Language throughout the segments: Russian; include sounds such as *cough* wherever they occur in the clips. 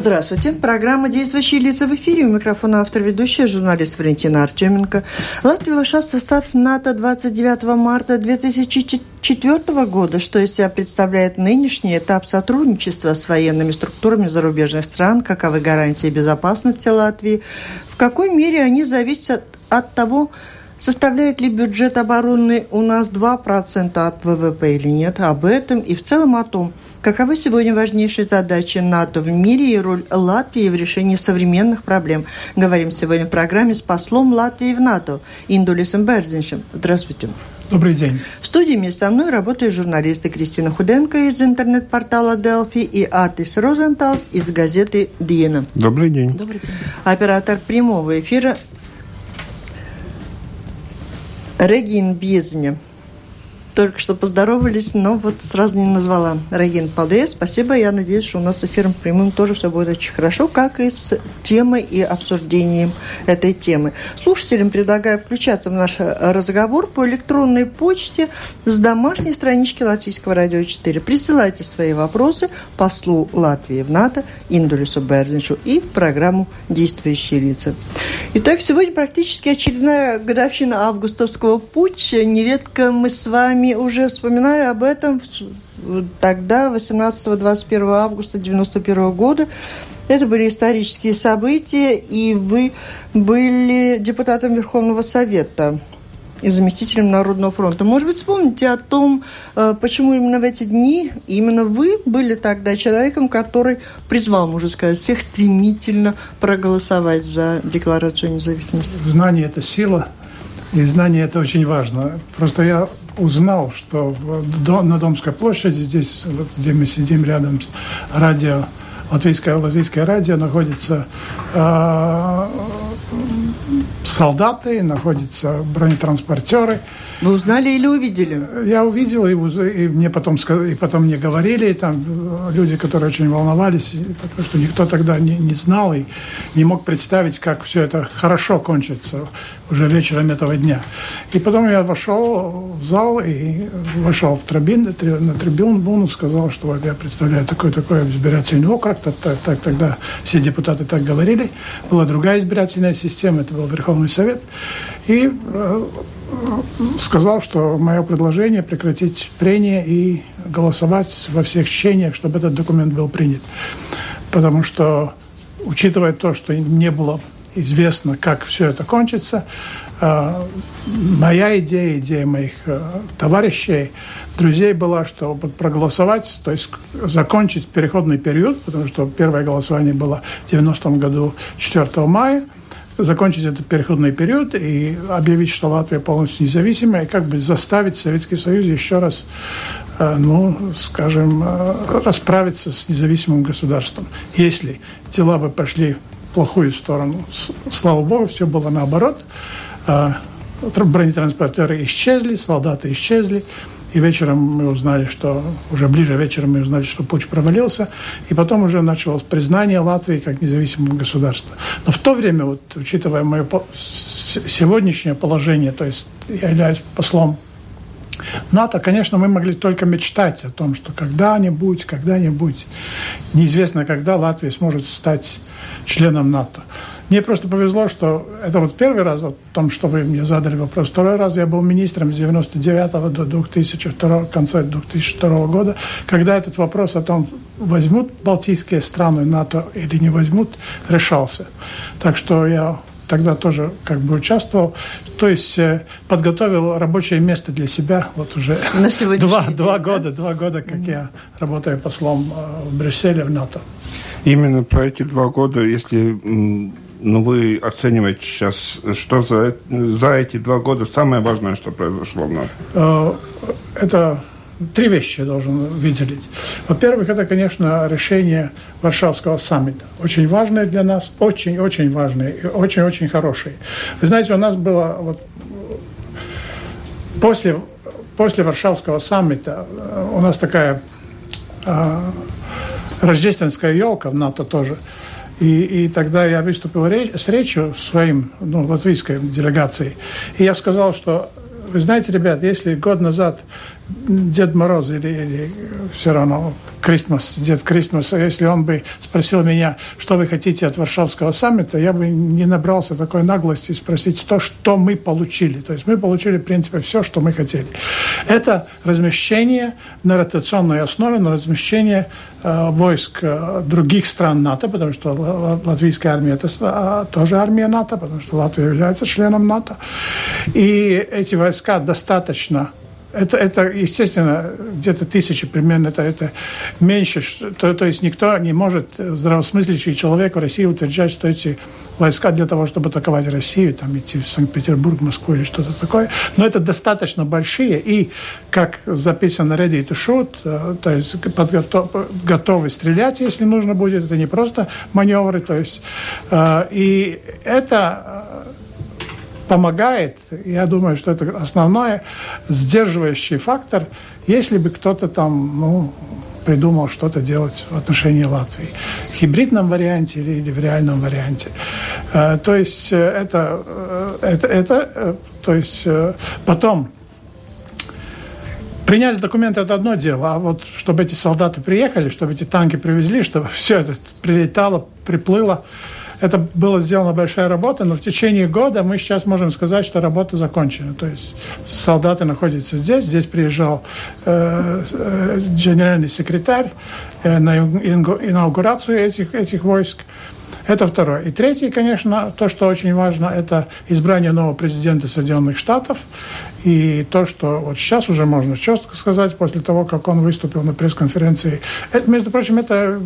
Здравствуйте. Программа «Действующие лица» в эфире. У микрофона автор ведущая журналист Валентина Артеменко. Латвия вошла в состав НАТО 29 марта 2004 года, что из себя представляет нынешний этап сотрудничества с военными структурами зарубежных стран, каковы гарантии безопасности Латвии, в какой мере они зависят от того, Составляет ли бюджет обороны у нас 2% от ВВП или нет? Об этом и в целом о том, каковы сегодня важнейшие задачи НАТО в мире и роль Латвии в решении современных проблем. Говорим сегодня в программе с послом Латвии в НАТО Индулисом Берзиншем. Здравствуйте. Добрый день. В студии вместе со мной работают журналисты Кристина Худенко из интернет-портала Делфи и Атис Розенталс из газеты Диена. Добрый день. Добрый день. Оператор прямого эфира Регин Безня. Только что поздоровались, но вот сразу не назвала. Регин Палде, спасибо. Я надеюсь, что у нас с эфиром прямым тоже все будет очень хорошо, как и с темой и обсуждением этой темы. Слушателям предлагаю включаться в наш разговор по электронной почте с домашней странички Латвийского радио 4. Присылайте свои вопросы послу Латвии в НАТО Индулису Берзинчу и в программу «Действующие лица». Итак, сегодня практически очередная годовщина августовского путча. Нередко мы с вами уже вспоминали об этом тогда, 18-21 августа 1991 года. Это были исторические события, и вы были депутатом Верховного Совета и заместителем Народного фронта. Может быть, вспомните о том, э, почему именно в эти дни именно вы были тогда человеком, который призвал, можно сказать, всех стремительно проголосовать за Декларацию независимости. Знание – это сила, и знание – это очень важно. Просто я узнал, что на Домской площади, здесь, где мы сидим рядом радио, Латвийское, Латвийское радио, находится э, солдаты, находятся бронетранспортеры. Вы узнали или увидели? Я увидел, и, и мне потом, и потом мне говорили, там э, люди, которые очень волновались, потому что никто тогда не, не знал и не мог представить, как все это хорошо кончится уже вечером этого дня. И потом я вошел в зал и вошел в трибун, на трибуну, сказал, что вот я представляю такой-такой избирательный округ, так, так, так, тогда все депутаты так говорили. Была другая избирательная система, это был Верховный Совет. И э, сказал, что мое предложение прекратить прение и голосовать во всех чтениях, чтобы этот документ был принят. Потому что, учитывая то, что не было известно, как все это кончится, э, моя идея, идея моих э, товарищей, друзей была, что проголосовать, то есть закончить переходный период, потому что первое голосование было в 90-м году 4 мая – закончить этот переходный период и объявить, что Латвия полностью независимая, и как бы заставить Советский Союз еще раз, э, ну, скажем, э, расправиться с независимым государством. Если дела бы пошли в плохую сторону, слава богу, все было наоборот. Э, бронетранспортеры исчезли, солдаты исчезли, и вечером мы узнали, что уже ближе вечером мы узнали, что путь провалился. И потом уже началось признание Латвии как независимого государства. Но в то время, вот, учитывая мое сегодняшнее положение, то есть я являюсь послом НАТО, конечно, мы могли только мечтать о том, что когда-нибудь, когда-нибудь, неизвестно когда Латвия сможет стать членом НАТО. Мне просто повезло, что это вот первый раз о том, что вы мне задали вопрос. Второй раз я был министром с 99 до 2002, конца 2002 года, когда этот вопрос о том, возьмут балтийские страны НАТО или не возьмут, решался. Так что я тогда тоже как бы участвовал. То есть э, подготовил рабочее место для себя вот уже На два, два года, два года, как mm-hmm. я работаю послом э, в Брюсселе в НАТО. Именно про эти два года, если ну, вы оцениваете сейчас, что за, за эти два года самое важное, что произошло в НАТО? Э, это три вещи я должен выделить. Во-первых, это, конечно, решение Варшавского саммита. Очень важное для нас, очень-очень важное и очень-очень хорошее. Вы знаете, у нас было вот после, после Варшавского саммита э, у нас такая а, рождественская елка в НАТО тоже. И, и тогда я выступил речь, с речью своим, ну, латвийской делегацией. И я сказал, что, вы знаете, ребят, если год назад Дед Мороз или, или все равно Крисмас, Дед Крисмас, если он бы спросил меня, что вы хотите от Варшавского саммита, я бы не набрался такой наглости спросить то, что мы получили. То есть мы получили, в принципе, все, что мы хотели. Это размещение на ротационной основе, на размещение э, войск э, других стран НАТО, потому что латвийская армия это э, тоже армия НАТО, потому что Латвия является членом НАТО. И эти войска достаточно это, это естественно, где-то тысячи примерно, это, это меньше. То, то есть никто не может, здравомыслящий человек в России утверждать, что эти войска для того, чтобы атаковать Россию, там идти в Санкт-Петербург, Москву или что-то такое. Но это достаточно большие и, как записано ready to shoot, э, то есть подготов, готовы стрелять, если нужно будет. Это не просто маневры, то есть э, и это помогает, я думаю, что это основной сдерживающий фактор, если бы кто-то там, ну, придумал что-то делать в отношении Латвии. В гибридном варианте или, или в реальном варианте. Э, то есть э, это, э, это, это то есть потом принять документы это одно дело, а вот чтобы эти солдаты приехали, чтобы эти танки привезли, чтобы *laughs* все это прилетало, приплыло, это была сделана большая работа, но в течение года мы сейчас можем сказать, что работа закончена. То есть солдаты находятся здесь, здесь приезжал э, э, генеральный секретарь э, на инаугурацию этих, этих войск. Это второе. И третье, конечно, то, что очень важно, это избрание нового президента Соединенных Штатов. И то, что вот сейчас уже можно четко сказать, после того, как он выступил на пресс-конференции. Это, между прочим, это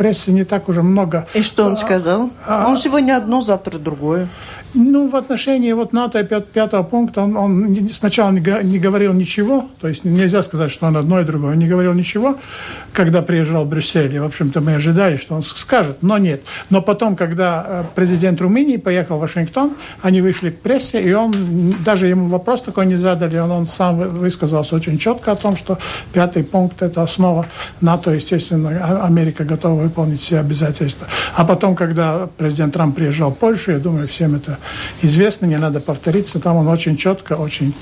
прессе не так уже много. И что он сказал? А, он сегодня одно, завтра другое. Ну, в отношении вот НАТО пятого пункта он, он сначала не, говорил ничего, то есть нельзя сказать, что он одно и другое, он не говорил ничего, когда приезжал в Брюссель, и, в общем-то, мы ожидали, что он скажет, но нет. Но потом, когда э, президент Румынии поехал в Вашингтон, они вышли к прессе, и он, даже ему вопрос такой не задали, он, он сам высказался очень четко о том, что пятый пункт – это основа НАТО, естественно, а, Америка готова выполнить все обязательства. А потом, когда президент Трамп приезжал в Польшу, я думаю, всем это известно, не надо повториться, там он очень четко, очень,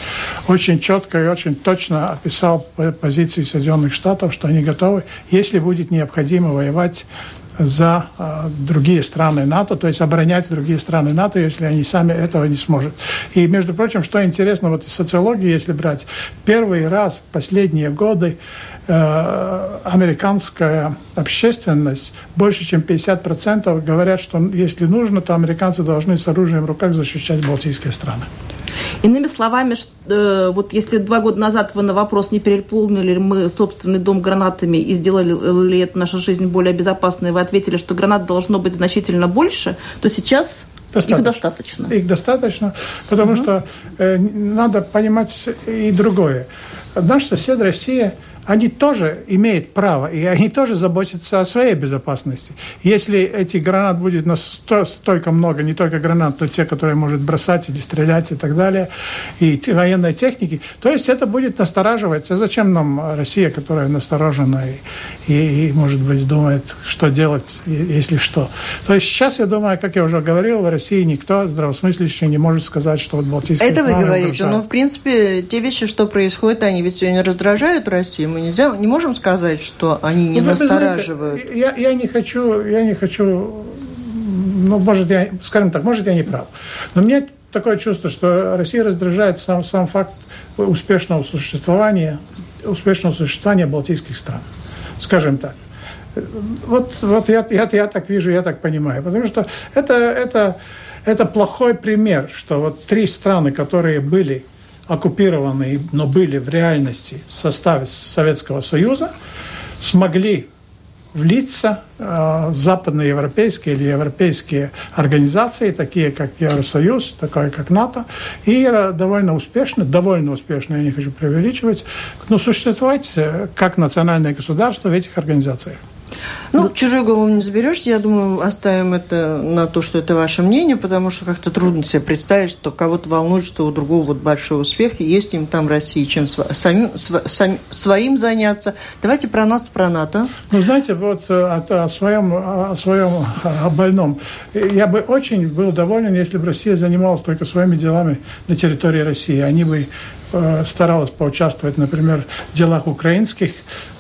очень четко и очень точно описал позиции Соединенных Штатов, что они готовы, если будет необходимо воевать за э, другие страны НАТО, то есть оборонять другие страны НАТО, если они сами этого не смогут. И, между прочим, что интересно, вот из социологии, если брать, первый раз в последние годы американская общественность, больше чем 50% говорят, что если нужно, то американцы должны с оружием в руках защищать балтийские страны. Иными словами, э, вот если два года назад вы на вопрос, не переполнили мы собственный дом гранатами и сделали ли это нашу жизнь более безопасной, вы ответили, что гранат должно быть значительно больше, то сейчас Достаточно. Их достаточно. Их достаточно, потому угу. что э, надо понимать и другое. Наш сосед Россия – они тоже имеют право, и они тоже заботятся о своей безопасности. Если этих гранат будет настолько много, не только гранат, но те, которые может бросать или стрелять и так далее, и военной техники, то есть это будет настораживать. А зачем нам Россия, которая насторожена и, и, и может быть, думает, что делать, если что. То есть сейчас, я думаю, как я уже говорил, в России никто здравомыслящий не может сказать, что вот Балтийские Это вы говорите, но, ну, в принципе, те вещи, что происходят, они ведь сегодня раздражают Россию, мы нельзя, не можем сказать, что они не ну, настораживают. Знаете, я, я не хочу, я не хочу, ну, может, я, скажем так, может, я не прав. Но мне такое чувство, что Россия раздражает сам, сам факт успешного существования, успешного существования балтийских стран. Скажем так. Вот, вот я, я, я так вижу, я так понимаю. Потому что это, это, это плохой пример, что вот три страны, которые были оккупированные, но были в реальности в составе Советского Союза, смогли влиться э, западноевропейские или европейские организации, такие как Евросоюз, такое как НАТО, и э, довольно успешно, довольно успешно, я не хочу преувеличивать, но существовать э, как национальное государство в этих организациях. Ну, да. чужой голову не заберешься. Я думаю, оставим это на то, что это ваше мнение, потому что как-то трудно себе представить, что кого-то волнует, что у другого вот большой успех, и есть им там России, чем самим, св, своим заняться. Давайте про нас, про НАТО. Ну, знаете, вот э, о, о, своем, о своем о больном. Я бы очень был доволен, если бы Россия занималась только своими делами на территории России. Они бы Э, старалась поучаствовать, например, в делах украинских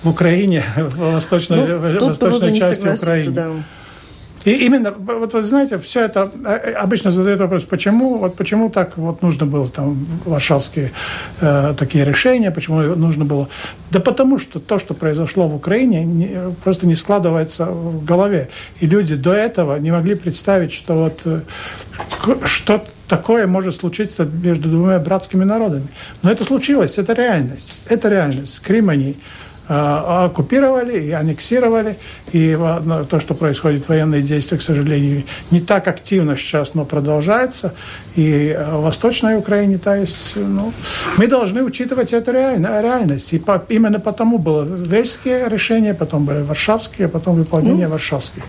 в Украине, *laughs* в восточной, ну, в восточной части Украины. Да. И именно, вот вы знаете, все это э, обычно задают вопрос, почему, вот почему так вот нужно было там варшавские э, такие решения, почему нужно было. Да потому что то, что произошло в Украине, не, просто не складывается в голове. И люди до этого не могли представить, что вот э, что такое может случиться между двумя братскими народами. Но это случилось, это реальность. Это реальность. Крым они Э, оккупировали и аннексировали. И то, что происходит, военные действия, к сожалению, не так активно сейчас, но продолжается. И э, Восточной Украине, то есть, ну, мы должны учитывать эту реальность. И по, именно потому было вельские решения, потом были варшавские, потом выполнение ну, варшавских.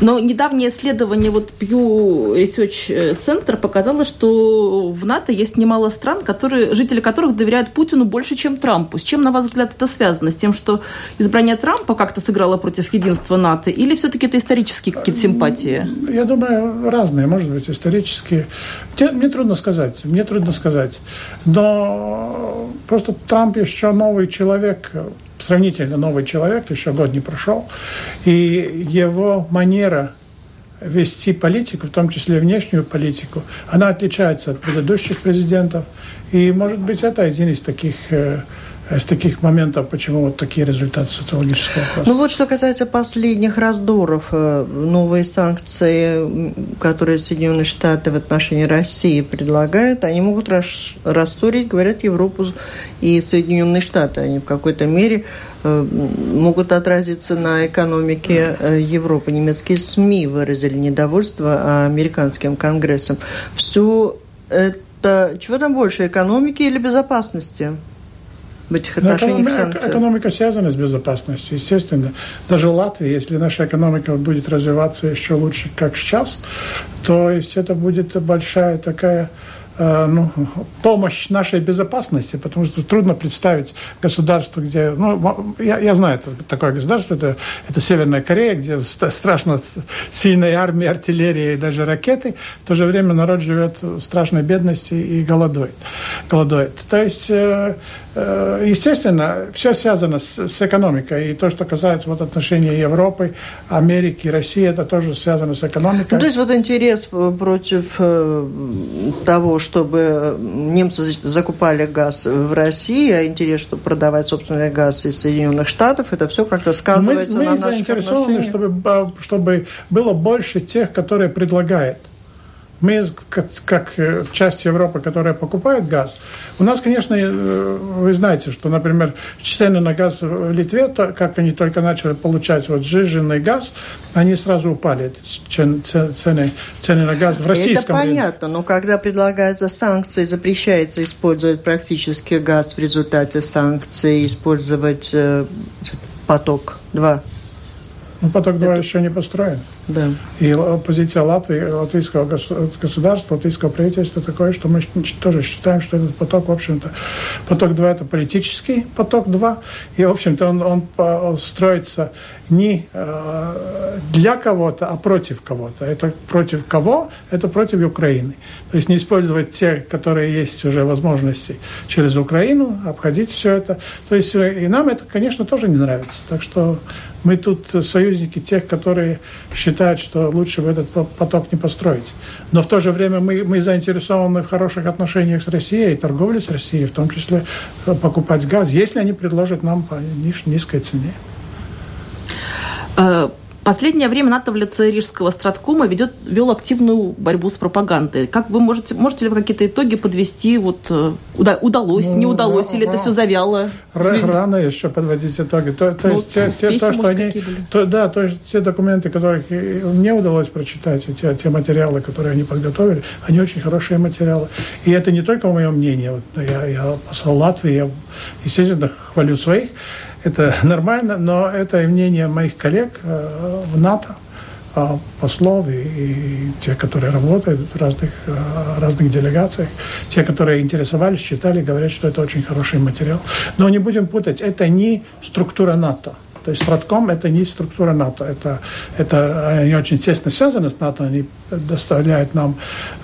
Но недавнее исследование вот Pew Research Center показало, что в НАТО есть немало стран, которые, жители которых доверяют Путину больше, чем Трампу. С чем, на ваш взгляд, это связано? С тем, что избрание Трампа как-то сыграло против единства НАТО? Или все-таки это исторические какие-то симпатии? Я думаю, разные, может быть, исторические. Мне трудно сказать, мне трудно сказать. Но просто Трамп еще новый человек, сравнительно новый человек, еще год не прошел, и его манера вести политику, в том числе внешнюю политику, она отличается от предыдущих президентов. И, может быть, это один из таких э, из таких моментов, почему вот такие результаты социологического опроса. Ну вот что касается последних раздоров, э, новые санкции, которые Соединенные Штаты в отношении России предлагают, они могут рассорить, говорят, Европу и Соединенные Штаты. Они в какой-то мере э, могут отразиться на экономике э, Европы. Немецкие СМИ выразили недовольство американским конгрессом. Все это, чего там больше, экономики или безопасности? В этих отношениях экономика, экономика связана с безопасностью, естественно. Даже в Латвии, если наша экономика будет развиваться еще лучше, как сейчас, то есть это будет большая такая Э, ну, помощь нашей безопасности, потому что трудно представить государство, где... Ну, я, я знаю это, такое государство, это, это Северная Корея, где страшно сильная армия, артиллерия и даже ракеты. В то же время народ живет в страшной бедности и голодует. голодует. То есть э, естественно, все связано с, с экономикой. И то, что касается вот отношений Европы, Америки, России, это тоже связано с экономикой. Ну, то есть вот интерес против того, чтобы немцы закупали газ в России, а интерес, чтобы продавать собственный газ из Соединенных Штатов, это все как-то сказывается мы, на мы наших заинтересованы, чтобы, чтобы было больше тех, которые предлагают. Мы, как, как э, часть Европы, которая покупает газ, у нас, конечно, э, вы знаете, что, например, цены на газ в Литве, то, как они только начали получать вот сжиженный газ, они сразу упали, цены, цены на газ в российском Это понятно, рынке. но когда предлагаются санкции, запрещается использовать практически газ в результате санкций, использовать э, поток 2. Ну, поток 2 Это... еще не построен. Да. И позиция Латвии, латвийского государства, латвийского правительства такое, что мы тоже считаем, что этот поток, в общем-то, поток 2 это политический поток 2, и, в общем-то, он, он строится не э, для кого-то, а против кого-то. Это против кого? Это против Украины. То есть не использовать те, которые есть уже возможности через Украину, обходить все это. То есть э, и нам это, конечно, тоже не нравится. Так что мы тут союзники тех, которые считают, что лучше бы этот поток не построить. Но в то же время мы, мы заинтересованы в хороших отношениях с Россией, торговле с Россией, в том числе э, покупать газ, если они предложат нам по низкой цене. Последнее время НАТО в лице Рижского страткома ведет, вел активную борьбу с пропагандой. Как вы можете, можете ли вы какие-то итоги подвести? Вот, э, удалось, ну, не удалось, или это все завяло? Рано еще подводить итоги. То, то ну, есть те, те, то, что они, то, да, то есть те документы, которых мне удалось прочитать, и те, те материалы, которые они подготовили, они очень хорошие материалы. И это не только мое мнение. Вот я, я посол Латвии, я, естественно, хвалю своих это нормально, но это и мнение моих коллег э, в НАТО, э, послов и, и те, которые работают в разных, э, разных делегациях, те, которые интересовались, читали, говорят, что это очень хороший материал. Но не будем путать, это не структура НАТО. То есть Стратком – это не структура НАТО. Это, это, они очень тесно связаны с НАТО, они доставляют нам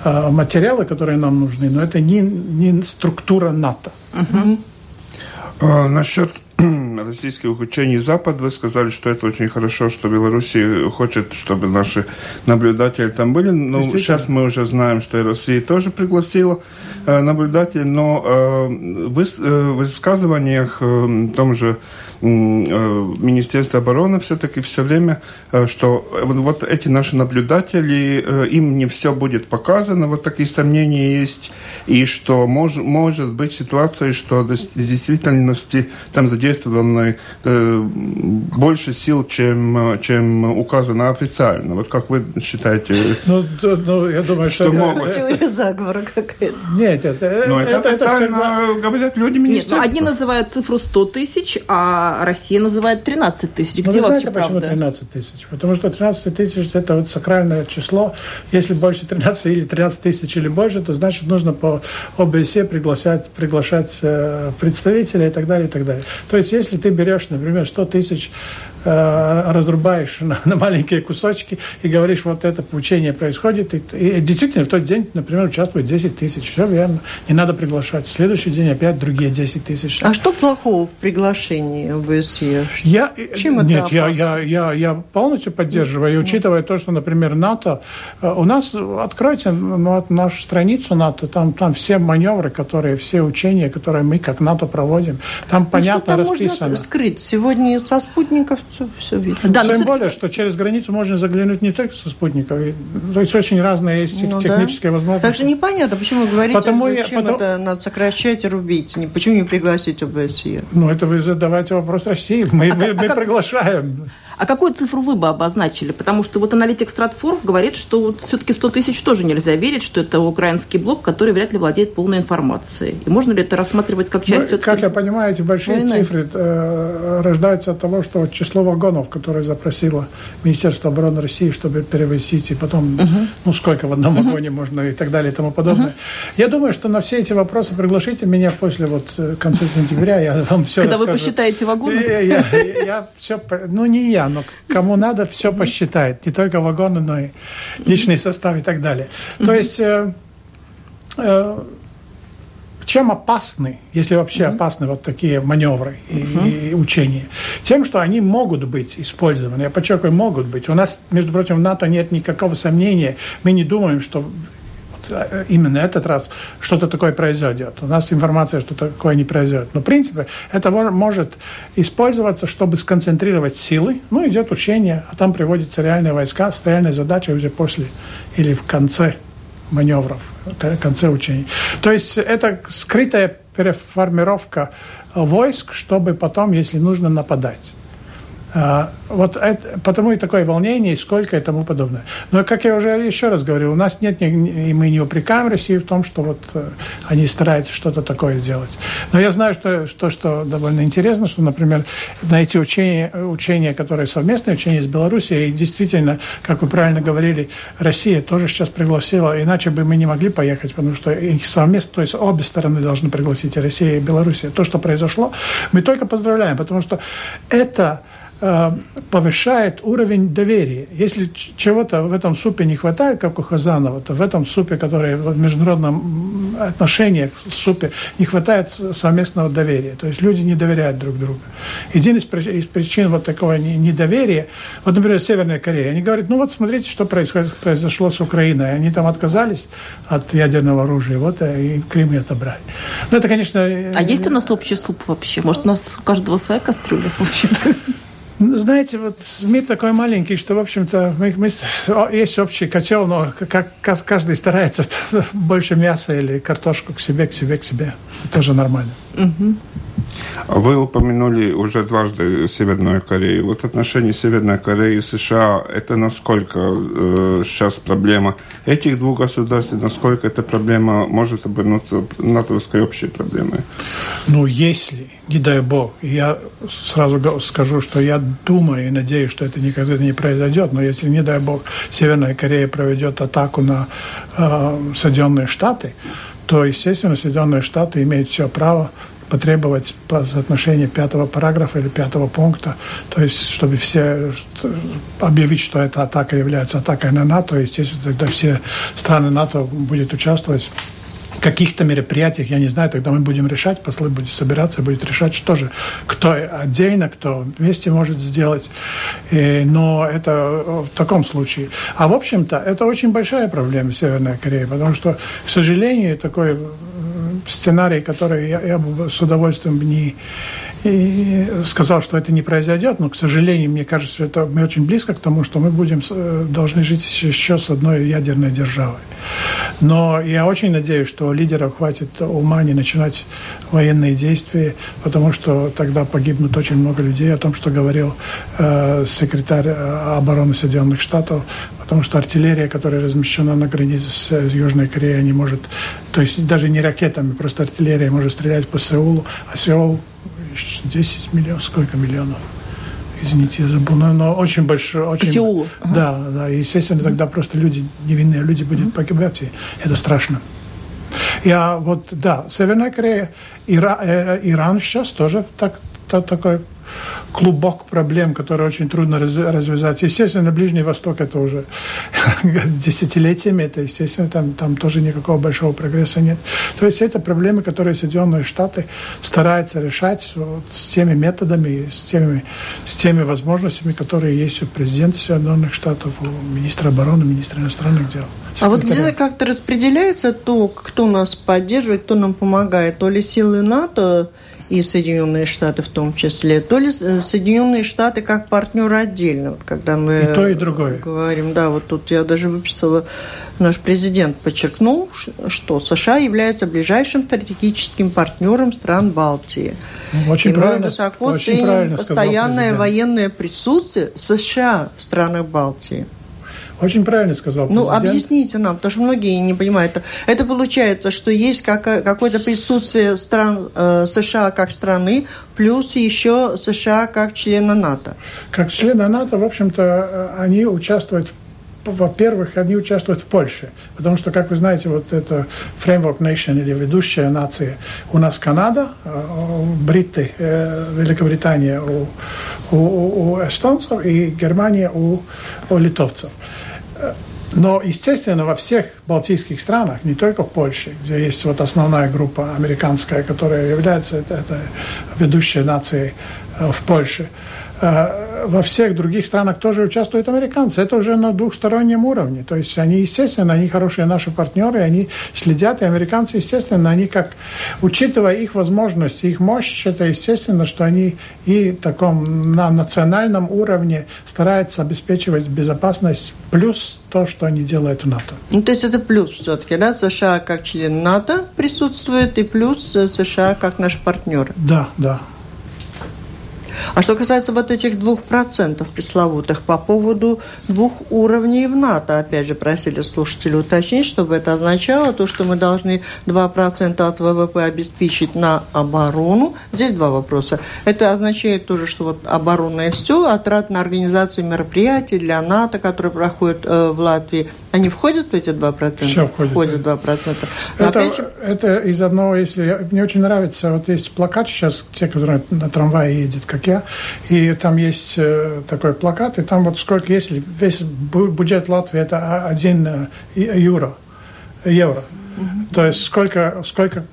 э, материалы, которые нам нужны, но это не, не структура НАТО. Uh-huh. А, насчет *clears throat* российских учений Запад, вы сказали, что это очень хорошо, что Беларусь хочет, чтобы наши наблюдатели там были. Но ну, сейчас мы уже знаем, что и Россия тоже пригласила э, наблюдателей, но э, в, э, высказываниях э, том же Э, Министерство обороны все-таки все время, э, что вот эти наши наблюдатели, э, им не все будет показано, вот такие сомнения есть, и что мож, может быть ситуация, что в действительности там задействованы больше сил, чем, чем указано официально. Вот как вы считаете? Ну, ну я думаю, что... что могут... Теория заговора какая-то. Нет, это... Но это, это официально это говорят люди министерства. Нет, ну, одни называют цифру 100 тысяч, а Россия называет 13 тысяч. Где ну, вы знаете, почему 13 тысяч? Потому что 13 тысяч – это вот сакральное число. Если больше 13 или 13 тысяч или больше, то значит нужно по ОБСЕ приглашать, приглашать э, представителей и так далее, и так далее. То есть, если ты берешь, например, 100 тысяч разрубаешь на, на маленькие кусочки и говоришь, вот это учение происходит. И, и действительно, в тот день, например, участвует 10 тысяч. Все верно. Не надо приглашать. В следующий день опять другие 10 тысяч. А что плохого в приглашении в ОБСЕ? Я, Чем нет, это я, я, я, я полностью поддерживаю. И учитывая то, что, например, НАТО... Э, у нас, откройте ну, нашу страницу НАТО, там, там все маневры, которые, все учения, которые мы как НАТО проводим, там ну, понятно что там расписано. можно скрыть? Сегодня со спутников все, все видно. Да, Тем более, что через границу можно заглянуть не только со спутников. То есть очень разные есть ну, технические да. возможности. Так что непонятно, почему вы говорите, потому зачем я, потому... это надо сокращать и рубить. Почему не пригласить ОБСЕ? Ну, это вы задавайте вопрос России. Мы, а, мы, а мы как... приглашаем. А какую цифру вы бы обозначили? Потому что вот аналитик Стратфор говорит, что вот все-таки 100 тысяч тоже нельзя верить, что это украинский блок, который вряд ли владеет полной информацией. И можно ли это рассматривать как часть... Ну, как я понимаю, эти большие войны? цифры э, рождаются от того, что число вагонов, которые запросило Министерство обороны России, чтобы перевозить, и потом, угу. ну, сколько в одном угу. вагоне можно и так далее и тому подобное. Угу. Я думаю, что на все эти вопросы приглашите меня после вот э, конца сентября, я вам все Когда расскажу. вы посчитаете вагоны? Я, я, я все, ну, не я, но кому надо, все посчитает. Не только вагоны, но и личный состав и так далее. То есть, э, э, чем опасны, если вообще опасны вот такие маневры и, и учения? Тем, что они могут быть использованы. Я подчеркиваю, могут быть. У нас, между прочим, в НАТО нет никакого сомнения. Мы не думаем, что именно этот раз что-то такое произойдет. У нас информация, что такое не произойдет. Но, в принципе, это может использоваться, чтобы сконцентрировать силы. Ну, идет учение, а там приводятся реальные войска с реальной задачей уже после или в конце маневров, в конце учений. То есть это скрытая переформировка войск, чтобы потом, если нужно, нападать. А, вот это, потому и такое волнение, и сколько и тому подобное. Но, как я уже еще раз говорил, у нас нет, и мы не упрекаем Россию в том, что вот э, они стараются что-то такое сделать. Но я знаю, что, что, что довольно интересно, что, например, на эти учения, учения, которые совместные учения с Белоруссией, и действительно, как вы правильно говорили, Россия тоже сейчас пригласила, иначе бы мы не могли поехать, потому что их совместно, то есть обе стороны должны пригласить, и Россия, и Белоруссия. То, что произошло, мы только поздравляем, потому что это повышает уровень доверия. Если чего-то в этом супе не хватает, как у Хазанова, то в этом супе, который в международном отношениях в супе, не хватает совместного доверия. То есть люди не доверяют друг другу. Один из причин вот такого недоверия, вот, например, Северная Корея, они говорят, ну вот смотрите, что произошло с Украиной. Они там отказались от ядерного оружия, вот э, и Крым отобрали. Ну, это, конечно... А есть у нас общий суп вообще? Может, у нас у каждого своя кастрюля *laughs* вообще-то? Знаете, вот мир такой маленький, что, в общем-то, мы, мы, есть общий котел, но как, каждый старается *laughs* больше мяса или картошку к себе, к себе, к себе. Это тоже нормально. Угу. Вы упомянули уже дважды Северную Корею. Вот отношения Северной Кореи и США, это насколько э, сейчас проблема этих двух государств, и насколько эта проблема может обернуться натовской общей проблемой? Ну, если, не дай бог, я сразу скажу, что я думаю и надеюсь, что это никогда не произойдет, но если, не дай бог, Северная Корея проведет атаку на э, Соединенные Штаты, то, естественно, Соединенные Штаты имеют все право потребовать по соотношению пятого параграфа или пятого пункта, то есть чтобы все объявить, что эта атака является атакой на НАТО, естественно, тогда все страны НАТО будут участвовать каких-то мероприятиях, я не знаю, тогда мы будем решать, послы будут собираться, будет решать, что же, кто отдельно, кто вместе может сделать. И, но это в таком случае. А в общем-то, это очень большая проблема Северной Кореи, потому что, к сожалению, такой сценарий, который я, я бы с удовольствием не и сказал, что это не произойдет, но, к сожалению, мне кажется, это мы очень близко к тому, что мы будем, э, должны жить еще с одной ядерной державой. Но я очень надеюсь, что лидеров хватит ума не начинать военные действия, потому что тогда погибнут очень много людей, о том, что говорил э, секретарь э, обороны Соединенных Штатов, потому что артиллерия, которая размещена на границе с Южной Кореей, не может, то есть даже не ракетами, просто артиллерия может стрелять по Сеулу, а Сеул 10 миллионов, сколько миллионов? Извините, я забыл, но, но очень большой. Очень, По Сеулу. Да, да, и, естественно, тогда просто люди, невинные люди будут погибать, и это страшно. Я вот, да, Северная Корея, Ира, э, Иран сейчас тоже так, так, такой клубок проблем, которые очень трудно развязать. Естественно, Ближний Восток это уже *laughs* десятилетиями, это, естественно, там, там тоже никакого большого прогресса нет. То есть это проблемы, которые Соединенные Штаты стараются решать вот, с теми методами, с теми, с теми возможностями, которые есть у президента Соединенных Штатов, у министра обороны, министра иностранных дел. А вот где как-то распределяется то, кто нас поддерживает, кто нам помогает, то ли силы НАТО, и Соединенные Штаты в том числе, то ли э, Соединенные Штаты как партнер отдельно, вот когда мы и то, и другое. говорим, да, вот тут я даже выписала, наш президент подчеркнул, что США является ближайшим стратегическим партнером стран Балтии. Ну, очень и правильно, мы высоко очень ценим правильно постоянное военное присутствие США в странах Балтии. Очень правильно сказал ну, президент. Ну, объясните нам, потому что многие не понимают. Это получается, что есть как, какое-то присутствие стран э, США как страны, плюс еще США как члена НАТО. Как члена НАТО, в общем-то, э, они участвуют во-первых, они участвуют в Польше, потому что, как вы знаете, вот это Framework Nation или ведущая нация у нас Канада, э, Бриты, э, Великобритания у, у, у эстонцев и Германия у, у литовцев. Но, естественно, во всех балтийских странах, не только в Польше, где есть вот основная группа американская, которая является это, это ведущей нацией э, в Польше, э, во всех других странах тоже участвуют американцы. Это уже на двухстороннем уровне. То есть они, естественно, они хорошие наши партнеры, они следят, и американцы, естественно, они как, учитывая их возможности, их мощь, это естественно, что они и таком на национальном уровне стараются обеспечивать безопасность плюс то, что они делают в НАТО. Ну, то есть это плюс все-таки, да? США как член НАТО присутствует, и плюс э, США как наш партнер. Да, да. А что касается вот этих двух процентов пресловутых по поводу двух уровней в НАТО, опять же, просили слушатели уточнить, чтобы это означало то, что мы должны 2% от ВВП обеспечить на оборону. Здесь два вопроса. Это означает тоже, что вот оборона и все, а трат на организацию мероприятий для НАТО, которые проходят э, в Латвии, они входят в эти 2%? Все входит. Входят 2%. Но это, же... это из одного, если... Мне очень нравится, вот есть плакат сейчас, те, которые на трамвае едет, как я, и там есть э, такой плакат, и там вот сколько, если весь бюджет Латвии это 1 э, евро, евро, mm-hmm. то есть сколько, сколько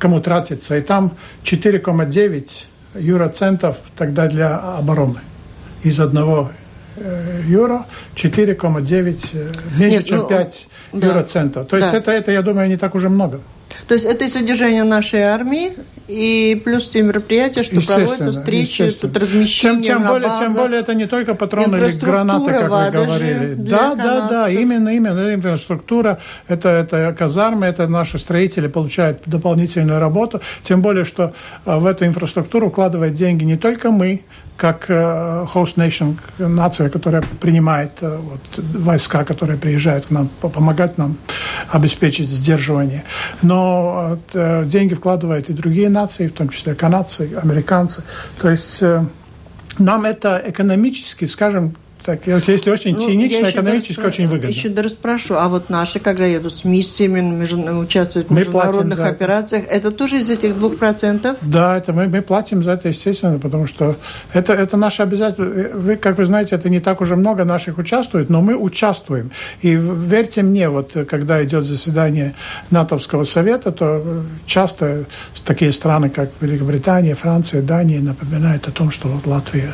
кому тратится, и там 4,9 евроцентов тогда для обороны из одного евро, 4,9, э, меньше, Нет, чем ну, 5 да. евроцентов. То есть да. это, это, я думаю, не так уже много. То есть это и содержание нашей армии, и плюс те мероприятия, что проводятся, встречи, тут размещение тем, тем на более, базах. Тем более это не только патроны или гранаты, как вы говорили. Да, да, да, именно, именно инфраструктура, это, это казармы, это наши строители получают дополнительную работу, тем более, что а, в эту инфраструктуру укладывают деньги не только мы, как э, host nation, нация, которая принимает э, вот, войска, которые приезжают к нам, помогать нам обеспечить сдерживание. Но э, деньги вкладывают и другие нации, в том числе канадцы, американцы. То есть нам это экономически, скажем, так, если очень ну, цинично, экономически очень выгодно. Еще даже спрошу, а вот наши, когда едут с миссиями, участвуют в мы международных операциях, это. тоже из этих двух процентов? Да, это мы, мы платим за это, естественно, потому что это, это наше обязательство. Вы, как вы знаете, это не так уже много наших участвует, но мы участвуем. И верьте мне, вот когда идет заседание НАТОвского совета, то часто такие страны, как Великобритания, Франция, Дания напоминают о том, что вот Латвия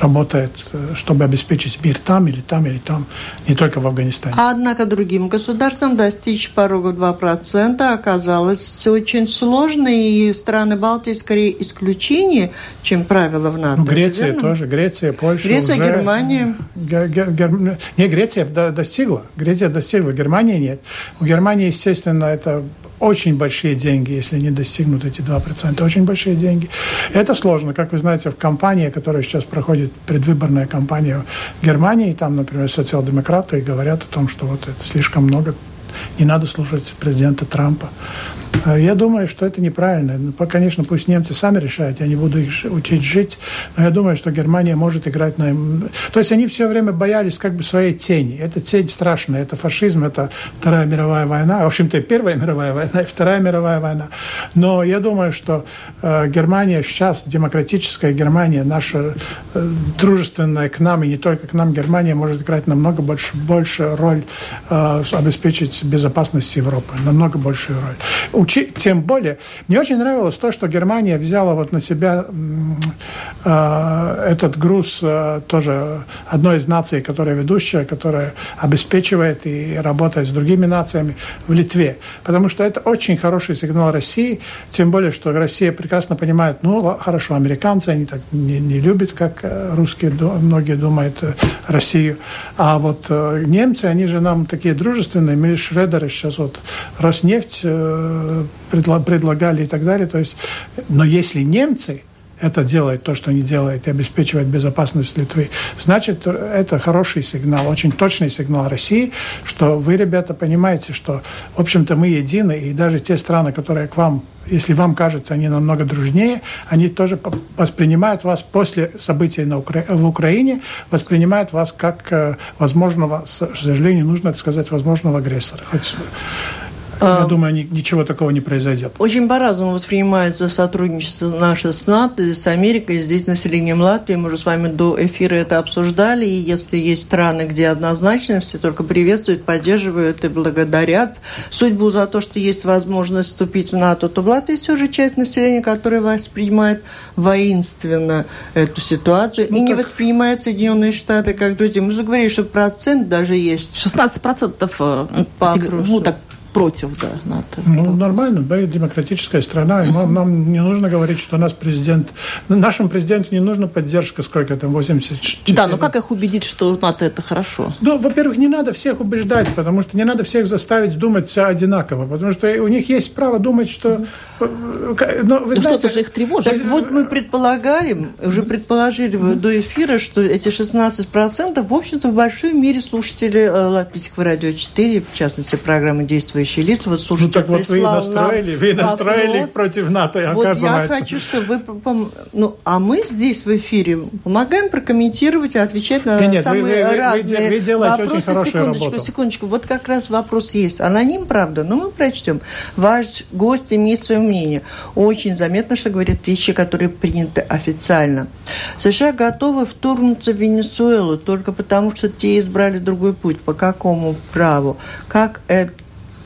работает, э, чтобы обеспечить мир там или там или там, не только в Афганистане. Однако другим государствам достичь порога 2% оказалось очень сложно, и страны Балтии скорее исключение, чем правило в НАТО. Ну, Греция тоже, Греция, Польша. Греция, уже... Германия. Гер, гер, гер... Не, Греция достигла, Греция достигла, Германия нет. У Германии, естественно, это очень большие деньги, если не достигнут эти 2%. Очень большие деньги. Это сложно. Как вы знаете, в компании, которая сейчас проходит предвыборная кампания в Германии, там, например, социал-демократы говорят о том, что вот это слишком много, не надо слушать президента Трампа. А я думаю, что это неправильно. Ну, конечно, пусть немцы сами решают, я не буду их учить жить, но я думаю, что Германия может играть на... То есть они все время боялись как бы своей тени. Это тень страшная, это фашизм, это Вторая мировая война, в общем-то, Первая мировая война и Вторая мировая война. Но я думаю, что э, Германия сейчас, демократическая Германия, наша э, дружественная к нам, и не только к нам, Германия может играть намного больше, больше роль, э, обеспечить безопасность Европы, намного большую роль учи, тем более, мне очень нравилось то, что Германия взяла вот на себя э, этот груз э, тоже одной из наций, которая ведущая, которая обеспечивает и работает с другими нациями в Литве. Потому что это очень хороший сигнал России, тем более, что Россия прекрасно понимает, ну, хорошо, американцы, они так не, не любят, как э, русские, многие думают, э, Россию. А вот э, немцы, они же нам такие дружественные, мы Шредеры сейчас вот Роснефть э, предлагали и так далее. То есть, но если немцы это делают то, что они делают, и обеспечивают безопасность Литвы, значит, это хороший сигнал, очень точный сигнал России, что вы, ребята, понимаете, что, в общем-то, мы едины, и даже те страны, которые к вам если вам кажется, они намного дружнее, они тоже воспринимают вас после событий на Укра... в Украине, воспринимают вас как э, возможного, к сожалению, нужно это сказать, возможного агрессора. Хоть я а, думаю, ничего такого не произойдет. Очень по-разному воспринимается сотрудничество наше с НАТО, с Америкой, здесь населением Латвии. Мы уже с вами до эфира это обсуждали. И если есть страны, где однозначно все только приветствуют, поддерживают и благодарят судьбу за то, что есть возможность вступить в НАТО, то в Латвии все же часть населения, которая воспринимает воинственно эту ситуацию ну, и так... не воспринимает Соединенные Штаты как друзья. Мы же говорили, что процент даже есть. 16 процентов э, ну, так против да, НАТО. Ну, нормально, да, демократическая страна. Uh-huh. Нам, нам не нужно говорить, что у нас президент... Нашему президенту не нужна поддержка, сколько там, 84... Да, но как их убедить, что НАТО это хорошо? Ну, во-первых, не надо всех убеждать, потому что не надо всех заставить думать все одинаково, потому что у них есть право думать, что... Э, но, вы ну, знаете, что-то же их тревожит. Так вот мы предполагали, уже предположили mm-hmm. до эфира, что эти 16% в общем-то в большой мере слушатели э, Латвийского радио 4, в частности, программы «Действующие действующие лица. Вот слушайте, ну так вот вы настроили, вы настроили вопрос. против НАТО, вот оказывается. я хочу, чтобы вы... Ну, а мы здесь в эфире помогаем прокомментировать и отвечать на нет, самые вы, вы, разные вы, вы вопросы. секундочку, работу. секундочку. Вот как раз вопрос есть. Аноним, правда, но мы прочтем. Ваш гость имеет свое мнение. Очень заметно, что говорят вещи, которые приняты официально. США готовы вторгнуться в Венесуэлу только потому, что те избрали другой путь. По какому праву? Как это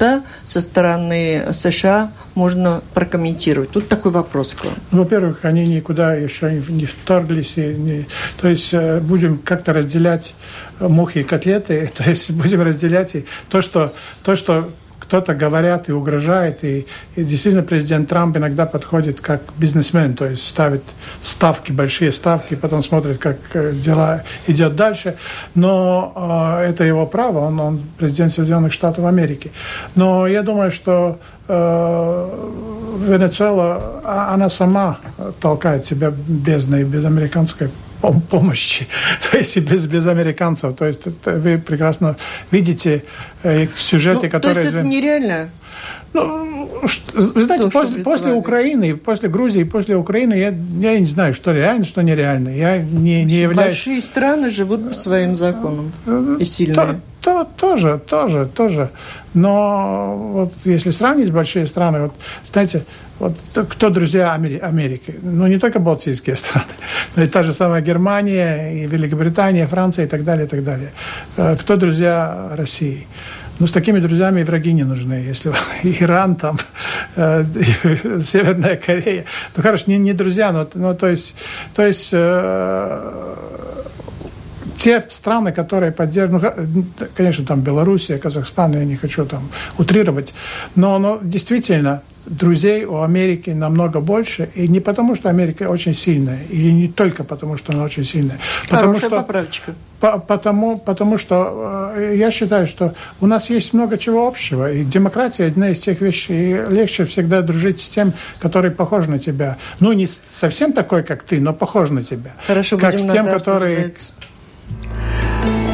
что со стороны США можно прокомментировать? Тут такой вопрос к вам. Во-первых, они никуда еще не вторглись. И не... То есть э, будем как-то разделять мухи и котлеты, *laughs* то есть будем разделять и то, что, то, что кто-то говорят и угрожает, и, и действительно президент Трамп иногда подходит как бизнесмен, то есть ставит ставки, большие ставки, потом смотрит, как э, дела идет дальше, но э, это его право, он, он президент Соединенных Штатов Америки. Но я думаю, что э, Венесуэла, а, она сама толкает себя бездной, без американской помощи, *laughs* то есть без, без американцев. То есть вы прекрасно видите э, сюжеты, ну, которые... То есть это нереально? Ну, вы знаете, То, после, после Украины, после Грузии, после Украины, я, я не знаю, что реально, что нереально. Я не, не являюсь... Большие страны живут по своим законам. И сильные. То, то, тоже, тоже, тоже. Но вот если сравнить большие страны, вот, знаете, вот кто друзья Америки? Ну, не только балтийские *laughs* страны, но и та же самая Германия, и Великобритания, Франция и так далее, и так далее. Э, кто друзья России? Ну, с такими друзьями и враги не нужны. Если *laughs* Иран, там, э, *laughs* Северная Корея, ну, хорошо, не, не друзья, но, но то есть, то есть э, те страны, которые поддерживают, ну, конечно, там Белоруссия, Казахстан, я не хочу там утрировать, но, но действительно друзей у Америки намного больше, и не потому, что Америка очень сильная, или не только потому, что она очень сильная. Потому Хорошая что, поправочка. По, потому, потому что э, я считаю, что у нас есть много чего общего, и демократия одна из тех вещей, и легче всегда дружить с тем, который похож на тебя. Ну, не совсем такой, как ты, но похож на тебя. Хорошо, как с тем, который... Обсуждать.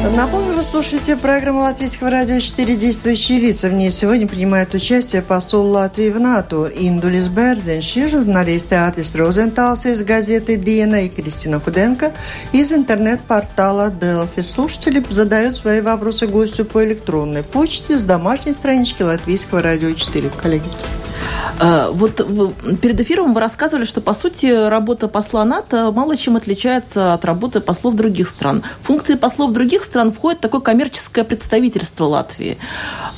Напомню, вы слушаете программу Латвийского радио «Четыре действующие лица». В ней сегодня принимает участие посол Латвии в НАТО Индулис Берзенш и журналисты Атлис Розенталс из газеты «Диена» и Кристина Худенко из интернет-портала «Делфи». Слушатели задают свои вопросы гостю по электронной почте с домашней странички Латвийского радио 4. Коллеги. Э, вот перед эфиром вы рассказывали, что, по сути, работа посла НАТО мало чем отличается от работы послов других стран. В функции послов других стран входит такое коммерческое представительство Латвии.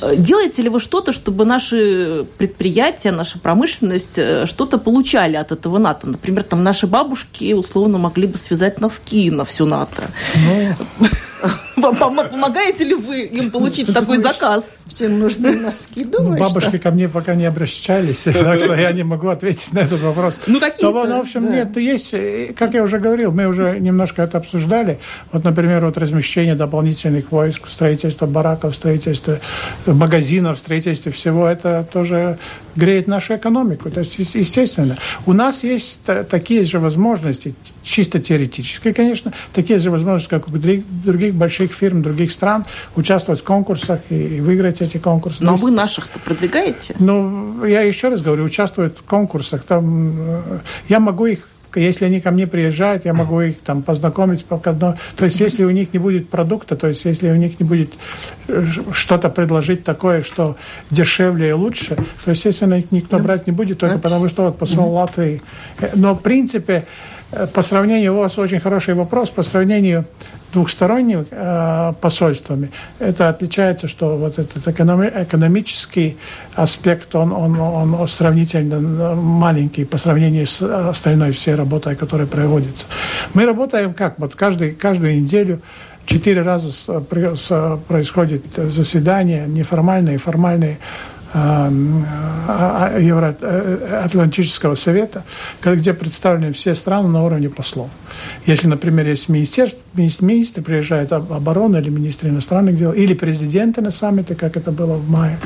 Э, делаете ли вы что-то, чтобы наши предприятия, наша промышленность э, что-то получали от этого НАТО? Например, там наши бабушки условно могли бы связать носки на всю НАТО. Ну... *laughs* Помогаете ли вы им получить такой заказ? Всем нужны *laughs* носки, думаешь? Бабушки ко мне пока не обращались, *laughs* так что я не могу ответить на этот вопрос. Ну, какие Ну, в общем, нет, есть, как я уже говорил, мы уже немножко это обсуждали. Вот, например, вот размещение дополнительных войск, строительство бараков, строительство магазинов, строительство всего, это тоже греет нашу экономику. То есть, естественно, у нас есть такие же возможности, чисто теоретические, конечно, такие же возможности, как у других больших фирм, других стран, участвовать в конкурсах и выиграть эти конкурсы. Но вы наших-то продвигаете? Ну, я еще раз говорю, участвуют в конкурсах. Там, э, я могу их если они ко мне приезжают, я могу их там познакомить одно. То есть, если у них не будет продукта, то есть, если у них не будет э, что-то предложить такое, что дешевле и лучше, то, естественно, их никто брать не будет, только потому что вот посол Латвии. Э, но, в принципе, по сравнению, у вас очень хороший вопрос, по сравнению двухсторонними э, посольствами, это отличается, что вот этот экономи экономический аспект, он, он, он сравнительно маленький по сравнению с остальной всей работой, которая проводится. Мы работаем как? Вот каждый, каждую неделю четыре раза происходит заседание, неформальные, формальные а, а, Евроатлантического совета, где представлены все страны на уровне послов. Если, например, есть министерство, министр приезжает обороны или министр иностранных дел, или президенты на саммиты, как это было в мае,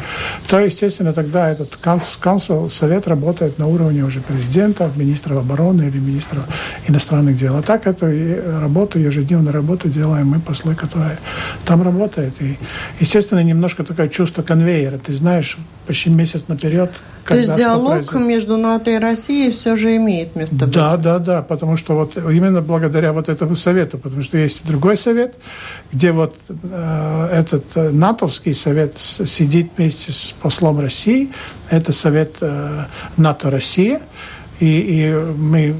то, естественно, тогда этот консул, совет работает на уровне уже президента, министра обороны или министра иностранных дел. А так эту работу, ежедневную работу делаем мы, послы, которые там работают. И, естественно, немножко такое чувство конвейера. Ты знаешь, почти месяц наперед. То есть диалог между НАТО и Россией все же имеет место быть? Да, да, да, потому что вот именно благодаря вот этому совету, потому что есть другой совет, где вот э, этот э, натовский совет сидит вместе с послом России, это совет э, НАТО-Россия, и, и мы